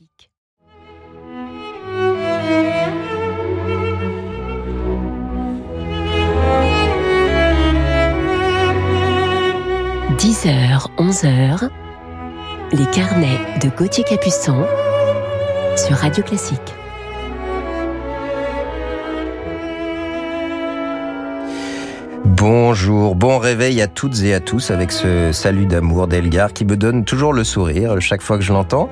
Classique. « 10h, 11h, les carnets de Gauthier Capuçon sur Radio Classique. Bonjour, bon réveil à toutes et à tous avec ce salut d'amour d'Elgar qui me donne toujours le sourire chaque fois que je l'entends.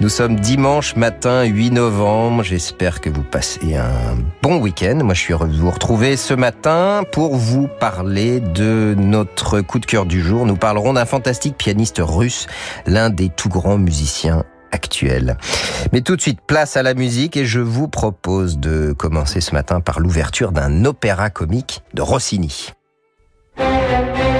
Nous sommes dimanche matin 8 novembre, j'espère que vous passez un bon week-end. Moi je suis heureux de vous retrouver ce matin pour vous parler de notre coup de cœur du jour. Nous parlerons d'un fantastique pianiste russe, l'un des tout grands musiciens actuels. Mais tout de suite, place à la musique et je vous propose de commencer ce matin par l'ouverture d'un opéra comique de Rossini. Thank you.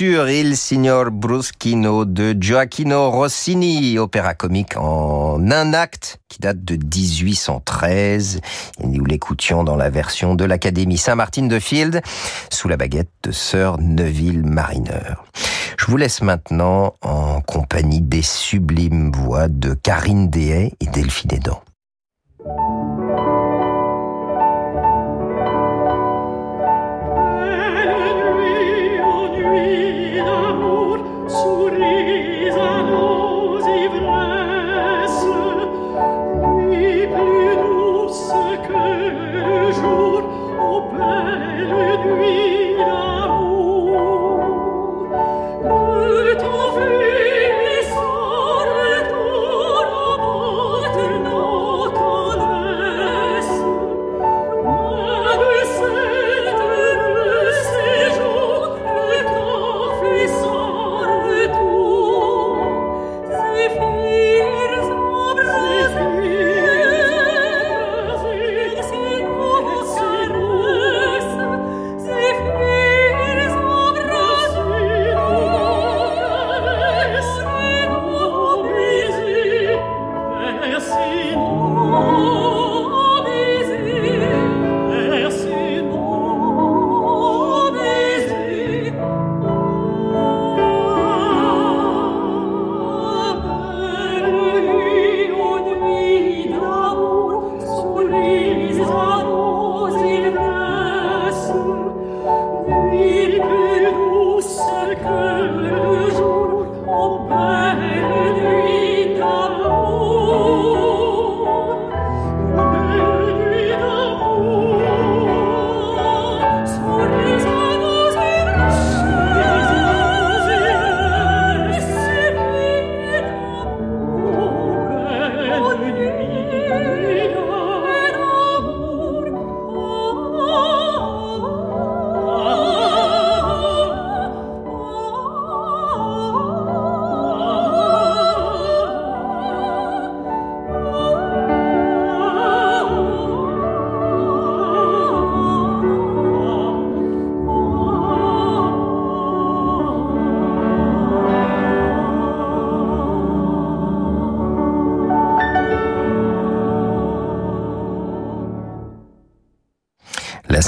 Il Signor Bruschino de Gioacchino Rossini, opéra comique en un acte qui date de 1813 et nous l'écoutions dans la version de l'Académie Saint-Martin de Field sous la baguette de Sir Neville Mariner. Je vous laisse maintenant en compagnie des sublimes voix de Karine Dehay et Delphine Edan. aux belles nuits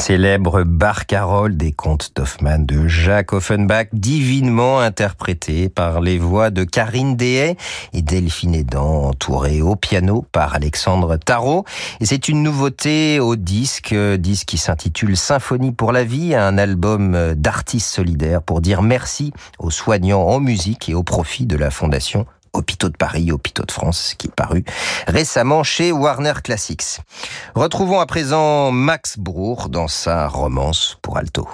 célèbre barcarolle des contes d'Hoffmann de Jacques Offenbach, divinement interprété par les voix de Karine Dehay et Delphine Edan, entourée au piano par Alexandre Tarot. Et c'est une nouveauté au disque, disque qui s'intitule Symphonie pour la vie, un album d'artistes solidaires pour dire merci aux soignants en musique et au profit de la Fondation Hôpitaux de Paris, Hôpitaux de France, qui est paru récemment chez Warner Classics. Retrouvons à présent Max Bruch dans sa romance pour alto.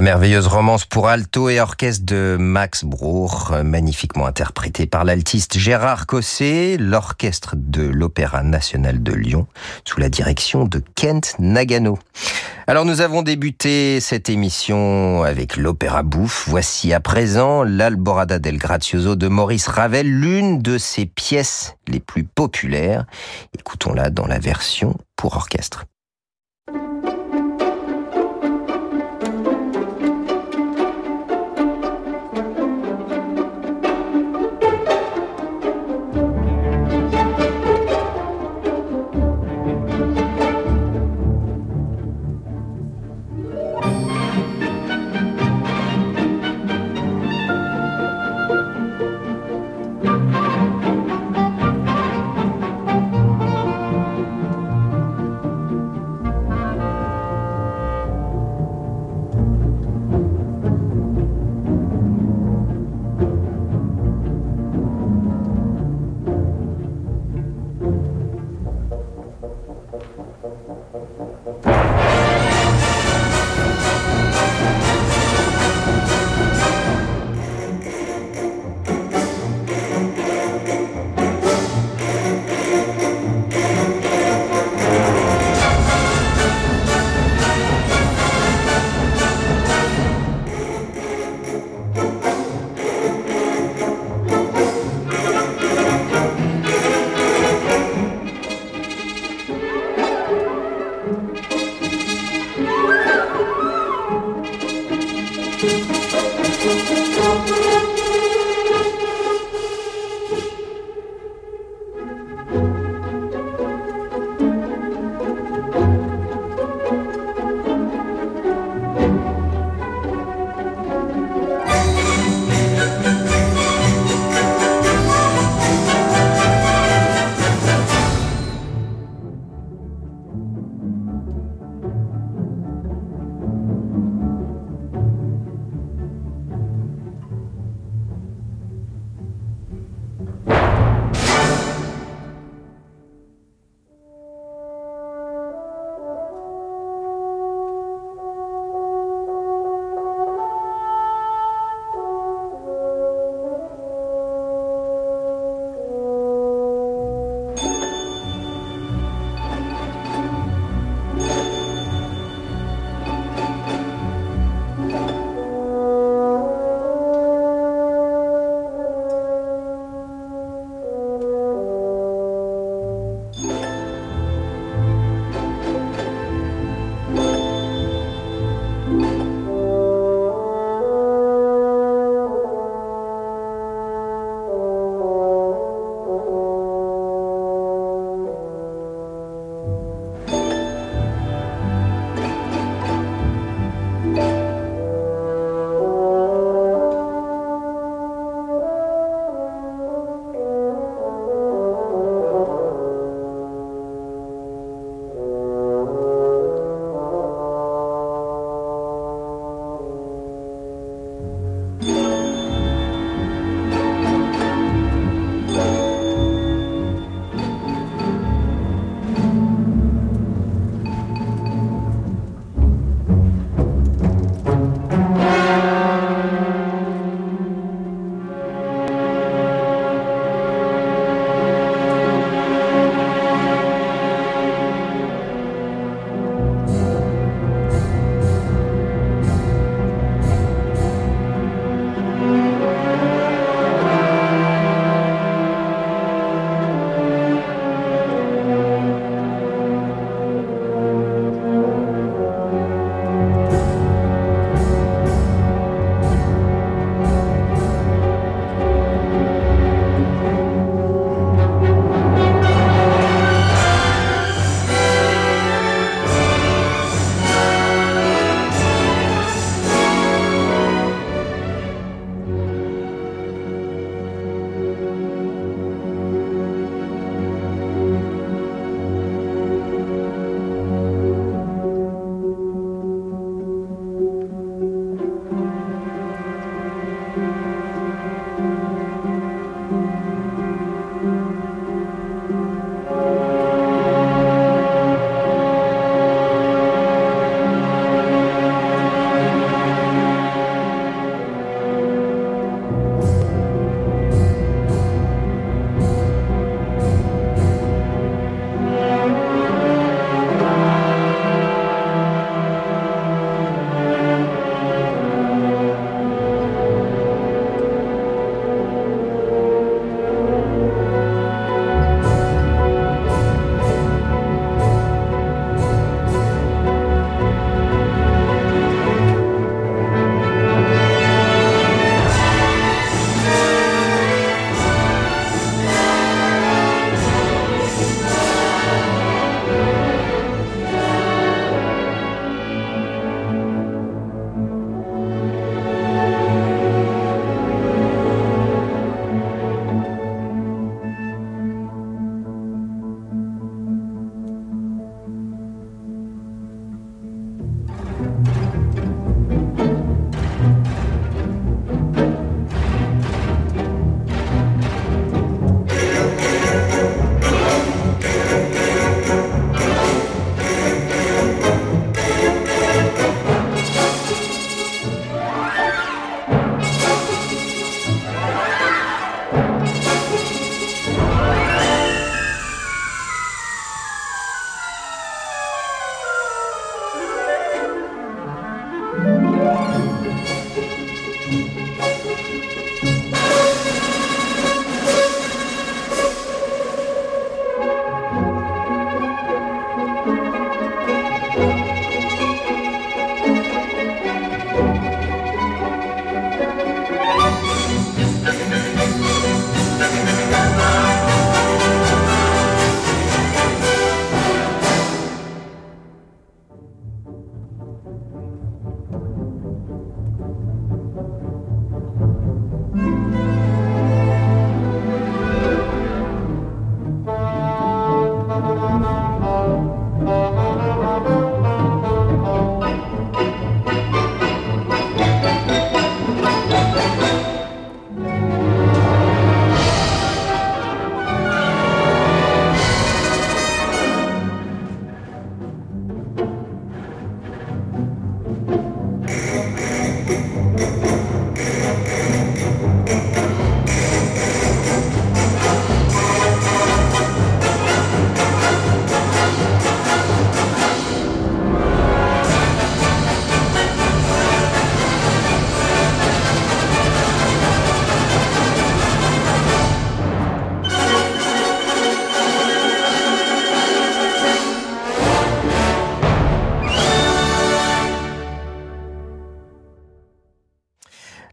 La merveilleuse romance pour alto et orchestre de Max Bruch, magnifiquement interprétée par l'altiste Gérard Cosset, l'orchestre de l'Opéra national de Lyon, sous la direction de Kent Nagano. Alors nous avons débuté cette émission avec l'opéra bouffe. Voici à présent l'Alborada del Grazioso de Maurice Ravel, l'une de ses pièces les plus populaires. Écoutons-la dans la version pour orchestre.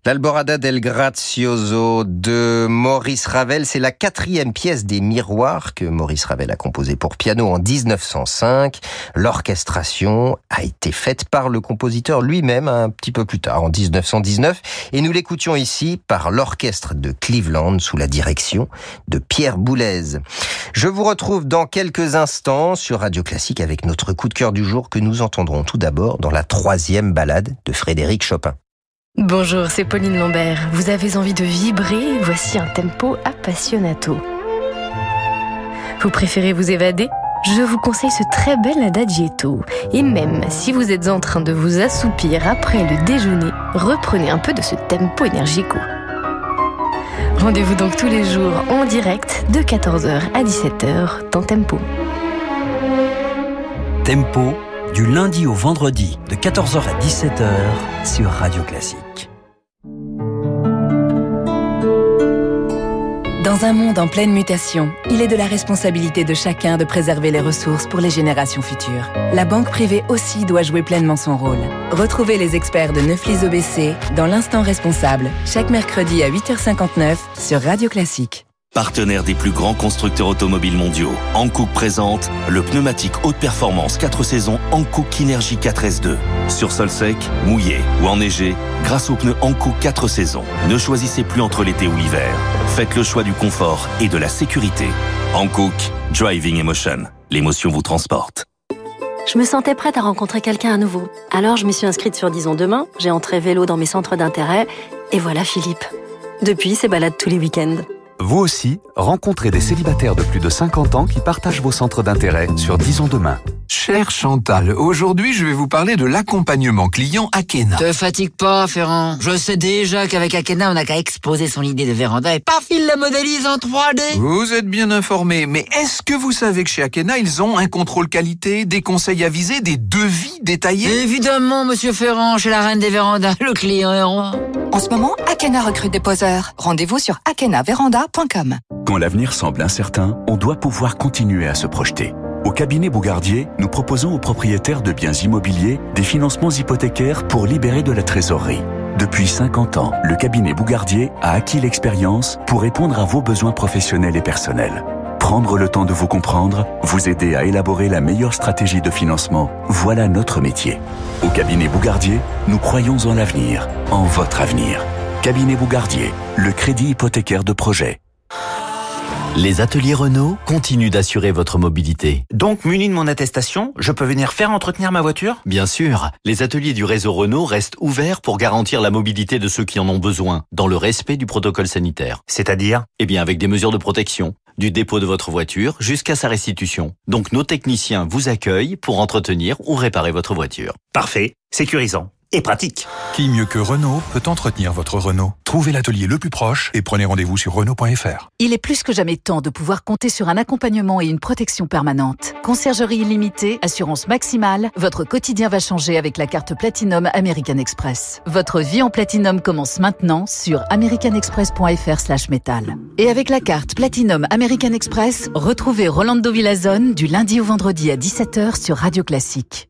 L'Alborada del Grazioso de Maurice Ravel, c'est la quatrième pièce des Miroirs que Maurice Ravel a composée pour piano en 1905. L'orchestration a été faite par le compositeur lui-même un petit peu plus tard, en 1919, et nous l'écoutions ici par l'orchestre de Cleveland sous la direction de Pierre Boulez. Je vous retrouve dans quelques instants sur Radio Classique avec notre coup de cœur du jour que nous entendrons tout d'abord dans la troisième balade de Frédéric Chopin. Bonjour, c'est Pauline Lambert. Vous avez envie de vibrer? Voici un tempo appassionato. Vous préférez vous évader? Je vous conseille ce très bel adagietto. Et même si vous êtes en train de vous assoupir après le déjeuner, reprenez un peu de ce tempo énergico. Rendez-vous donc tous les jours en direct de 14h à 17h dans Tempo. Tempo du lundi au vendredi de 14h à 17h sur Radio Classique. Dans un monde en pleine mutation, il est de la responsabilité de chacun de préserver les ressources pour les générations futures. La banque privée aussi doit jouer pleinement son rôle. Retrouvez les experts de Neuflis OBC dans l'instant responsable, chaque mercredi à 8h59 sur Radio Classique. Partenaire des plus grands constructeurs automobiles mondiaux, Hankook présente le pneumatique haute performance 4 saisons Hankook Kinergy 4S2. Sur sol sec, mouillé ou enneigé, grâce aux pneus Hankook 4 saisons, ne choisissez plus entre l'été ou l'hiver. Faites le choix du confort et de la sécurité. Hankook, Driving Emotion. L'émotion vous transporte. Je me sentais prête à rencontrer quelqu'un à nouveau. Alors je me suis inscrite sur Disons Demain, j'ai entré vélo dans mes centres d'intérêt, et voilà Philippe. Depuis, c'est balade tous les week-ends. Vous aussi, rencontrez des célibataires de plus de 50 ans qui partagent vos centres d'intérêt sur Disons Demain. Cher Chantal, aujourd'hui je vais vous parler de l'accompagnement client Akena. Te fatigue pas, Ferrand. Je sais déjà qu'avec Akena, on n'a qu'à exposer son idée de véranda et paf, il la modélise en 3D. Vous êtes bien informé, mais est-ce que vous savez que chez Akena, ils ont un contrôle qualité, des conseils avisés, des devis détaillés? Évidemment, monsieur Ferrand, chez la reine des vérandas, le client est roi. En ce moment, Akena recrute des poseurs. Rendez-vous sur Quand l'avenir semble incertain, on doit pouvoir continuer à se projeter. Au cabinet Bougardier, nous proposons aux propriétaires de biens immobiliers des financements hypothécaires pour libérer de la trésorerie. Depuis 50 ans, le cabinet Bougardier a acquis l'expérience pour répondre à vos besoins professionnels et personnels. Prendre le temps de vous comprendre, vous aider à élaborer la meilleure stratégie de financement, voilà notre métier. Au cabinet Bougardier, nous croyons en l'avenir, en votre avenir. Cabinet Bougardier, le crédit hypothécaire de projet. Les ateliers Renault continuent d'assurer votre mobilité. Donc, muni de mon attestation, je peux venir faire entretenir ma voiture? Bien sûr, les ateliers du réseau Renault restent ouverts pour garantir la mobilité de ceux qui en ont besoin, dans le respect du protocole sanitaire. C'est-à-dire? Eh bien, avec des mesures de protection, du dépôt de votre voiture jusqu'à sa restitution. Donc, nos techniciens vous accueillent pour entretenir ou réparer votre voiture. Parfait, sécurisant et pratique. Qui mieux que Renault peut entretenir votre Renault? Trouvez l'atelier le plus proche et prenez rendez-vous sur Renault.fr. Il est plus que jamais temps de pouvoir compter sur un accompagnement et une protection permanente. Conciergerie illimitée, assurance maximale, votre quotidien va changer avec la carte Platinum American Express. Votre vie en Platinum commence maintenant sur americanexpress.fr/metal. Et avec la carte Platinum American Express, retrouvez Rolando Villazone du lundi au vendredi à 17h sur Radio Classique.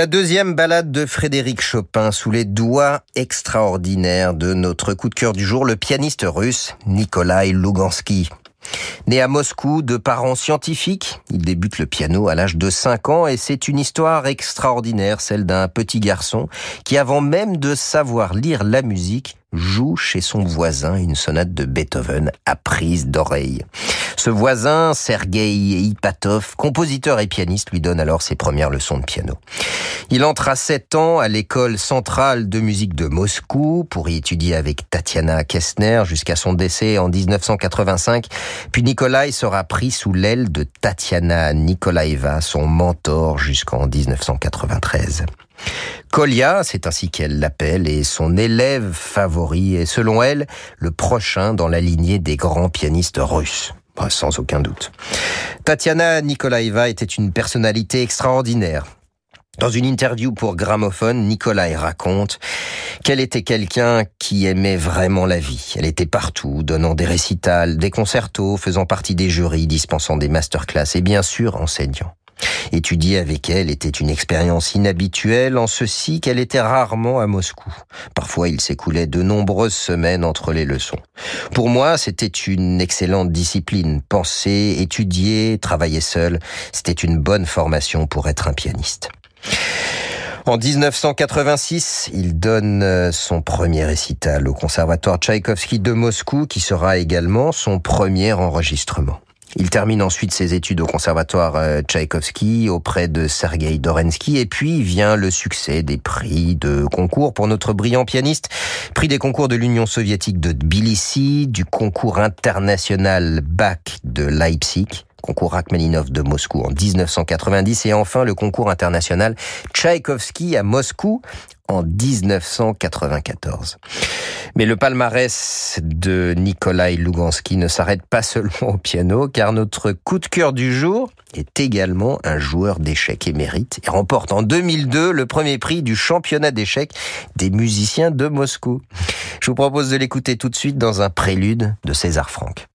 La deuxième balade de Frédéric Chopin sous les doigts extraordinaires de notre coup de cœur du jour, le pianiste russe Nikolai Lugansky. Né à Moscou de parents scientifiques, il débute le piano à l'âge de 5 ans et c'est une histoire extraordinaire, celle d'un petit garçon qui avant même de savoir lire la musique, joue chez son voisin une sonate de Beethoven à prise d'oreille. Ce voisin, Sergei Ipatov, compositeur et pianiste, lui donne alors ses premières leçons de piano. Il entre à 7 ans à l'école centrale de musique de Moscou pour y étudier avec Tatiana Kessner jusqu'à son décès en 1985. Puis Nikolai sera pris sous l'aile de Tatiana Nikolaeva, son mentor jusqu'en 1993. Kolia, c'est ainsi qu'elle l'appelle, est son élève favori et selon elle, le prochain dans la lignée des grands pianistes russes. Sans aucun doute. Tatiana Nikolaeva était une personnalité extraordinaire. Dans une interview pour Gramophone, Nikolai raconte qu'elle était quelqu'un qui aimait vraiment la vie. Elle était partout, donnant des récitals, des concertos, faisant partie des jurys, dispensant des masterclass et bien sûr enseignant. Étudier avec elle était une expérience inhabituelle en ceci qu'elle était rarement à Moscou. Parfois, il s'écoulait de nombreuses semaines entre les leçons. Pour moi, c'était une excellente discipline. Penser, étudier, travailler seul, c'était une bonne formation pour être un pianiste. En 1986, il donne euh, son premier récital au Conservatoire Tchaïkovski de Moscou, qui sera également son premier enregistrement. Il termine ensuite ses études au conservatoire euh, Tchaïkovski auprès de Sergei Dorensky et puis vient le succès des prix de concours pour notre brillant pianiste. Prix des concours de l'Union soviétique de Tbilissi, du concours international Bach de Leipzig, concours Rachmaninov de Moscou en 1990 et enfin le concours international Tchaïkovski à Moscou en 1994. Mais le palmarès de Nikolai Lugansky ne s'arrête pas seulement au piano, car notre coup de cœur du jour est également un joueur d'échecs émérite et remporte en 2002 le premier prix du championnat d'échecs des musiciens de Moscou. Je vous propose de l'écouter tout de suite dans un prélude de César Franck.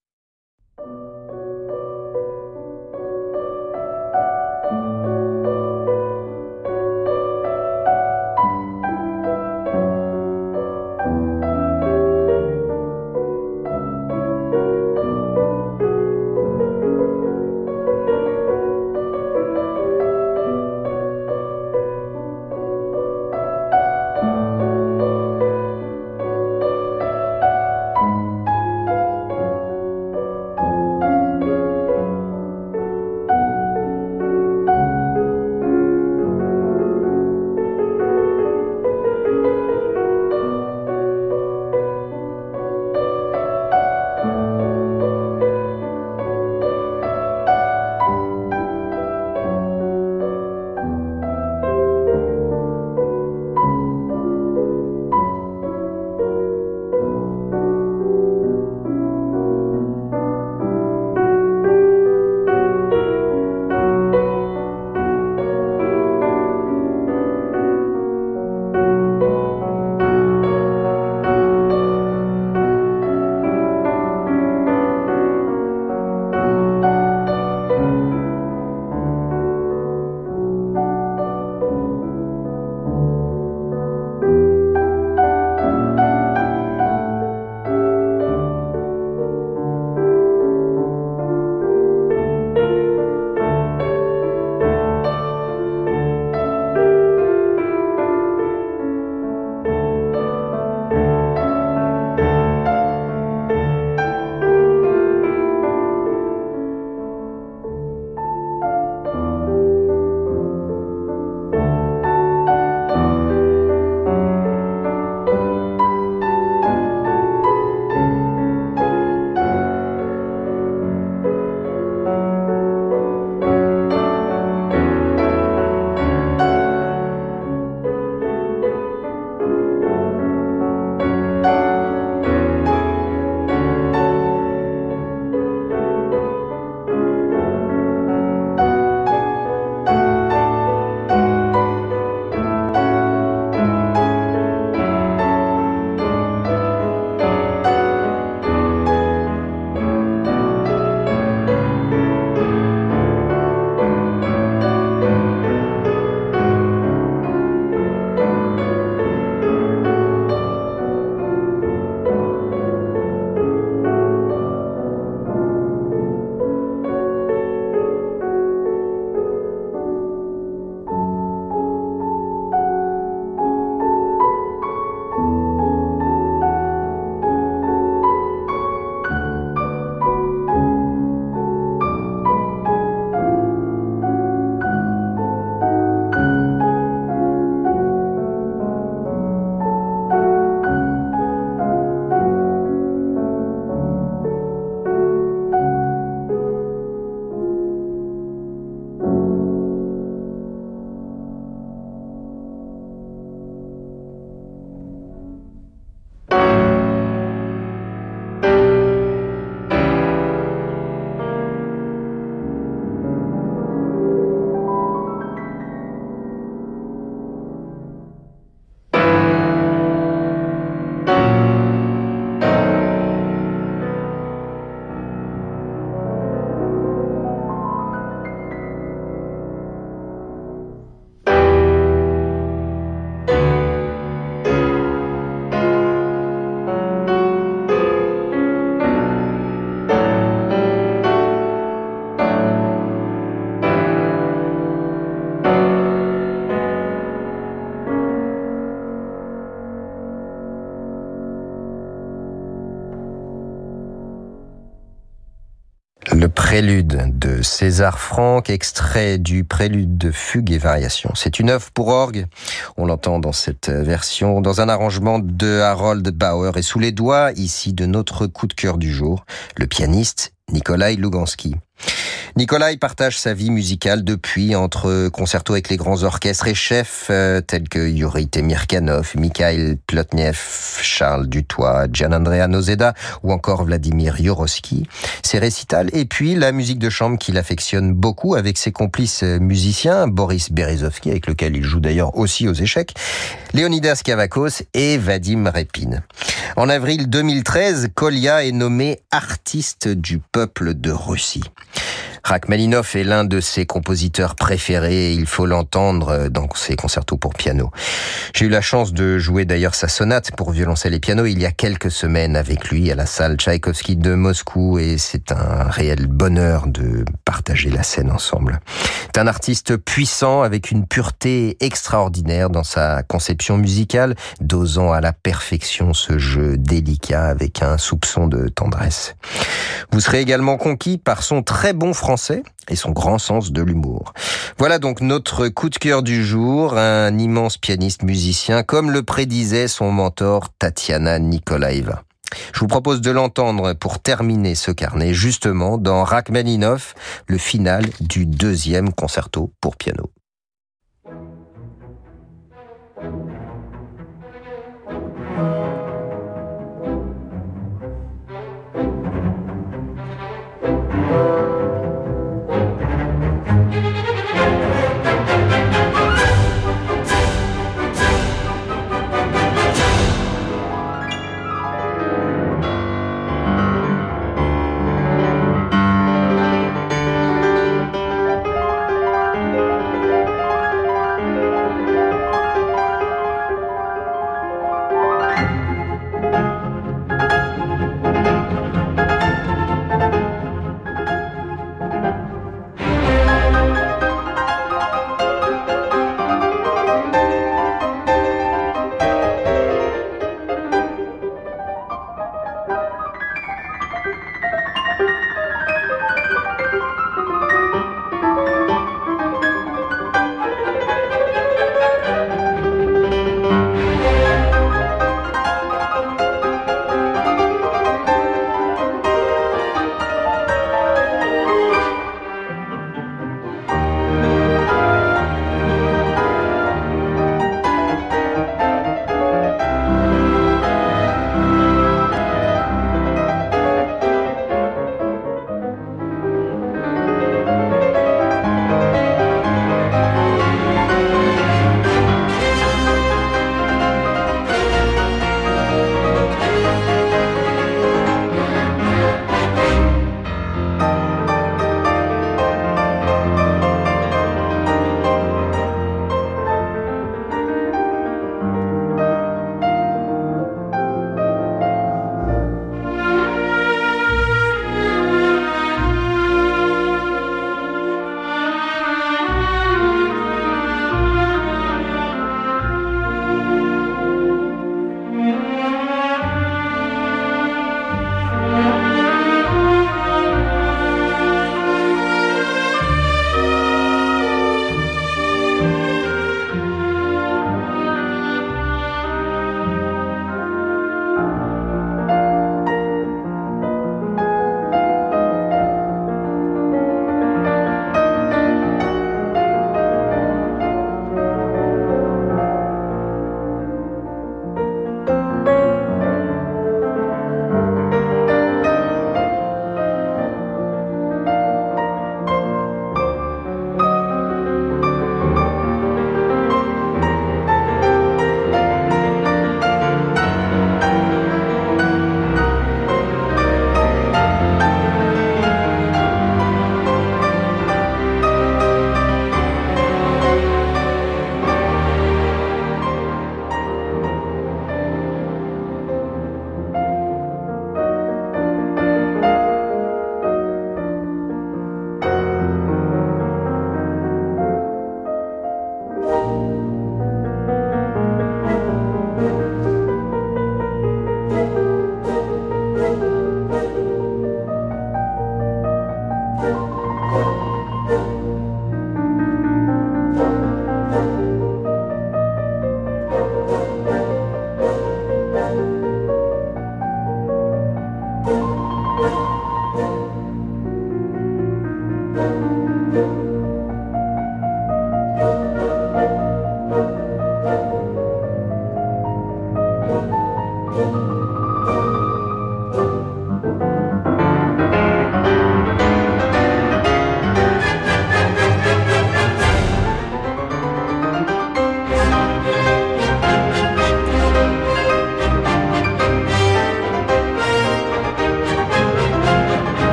Prélude de César Franck, extrait du Prélude de Fugue et Variation. C'est une œuvre pour orgue. On l'entend dans cette version, dans un arrangement de Harold Bauer et sous les doigts ici de notre coup de cœur du jour, le pianiste Nikolai Lugansky. Nikolai partage sa vie musicale depuis entre concertos avec les grands orchestres et chefs euh, tels que Yuri Temirkanov, Mikhail Plotnev, Charles Dutoit, Gian-Andrea Nozeda ou encore Vladimir Yorosky, ses récitals et puis la musique de chambre qu'il affectionne beaucoup avec ses complices musiciens, Boris Berezovsky avec lequel il joue d'ailleurs aussi aux échecs, Leonidas Kavakos et Vadim Repin. En avril 2013, Kolya est nommé artiste du peuple de Russie. Rachmaninoff est l'un de ses compositeurs préférés et il faut l'entendre dans ses concertos pour piano. J'ai eu la chance de jouer d'ailleurs sa sonate pour violoncelle et piano il y a quelques semaines avec lui à la salle Tchaïkovski de Moscou et c'est un réel bonheur de partager la scène ensemble. C'est un artiste puissant avec une pureté extraordinaire dans sa conception musicale, dosant à la perfection ce jeu délicat avec un soupçon de tendresse. Vous serez également conquis par son très bon français et son grand sens de l'humour. Voilà donc notre coup de cœur du jour, un immense pianiste musicien, comme le prédisait son mentor Tatiana Nikolaeva. Je vous propose de l'entendre pour terminer ce carnet, justement, dans Rachmaninoff, le final du deuxième concerto pour piano.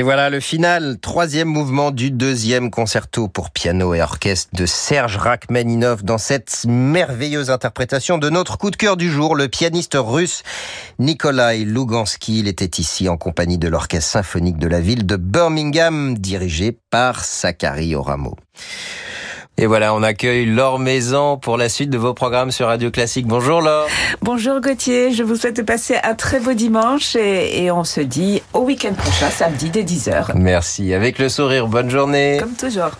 Et voilà le final, troisième mouvement du deuxième concerto pour piano et orchestre de Serge Rachmaninov dans cette merveilleuse interprétation de notre coup de cœur du jour, le pianiste russe Nikolai Lugansky. Il était ici en compagnie de l'orchestre symphonique de la ville de Birmingham, dirigé par Zachary Oramo. Et voilà, on accueille Laure Maison pour la suite de vos programmes sur Radio Classique. Bonjour Laure. Bonjour Gauthier, je vous souhaite de passer un très beau dimanche et, et on se dit au week-end prochain, samedi dès 10h. Merci, avec le sourire, bonne journée. Comme toujours.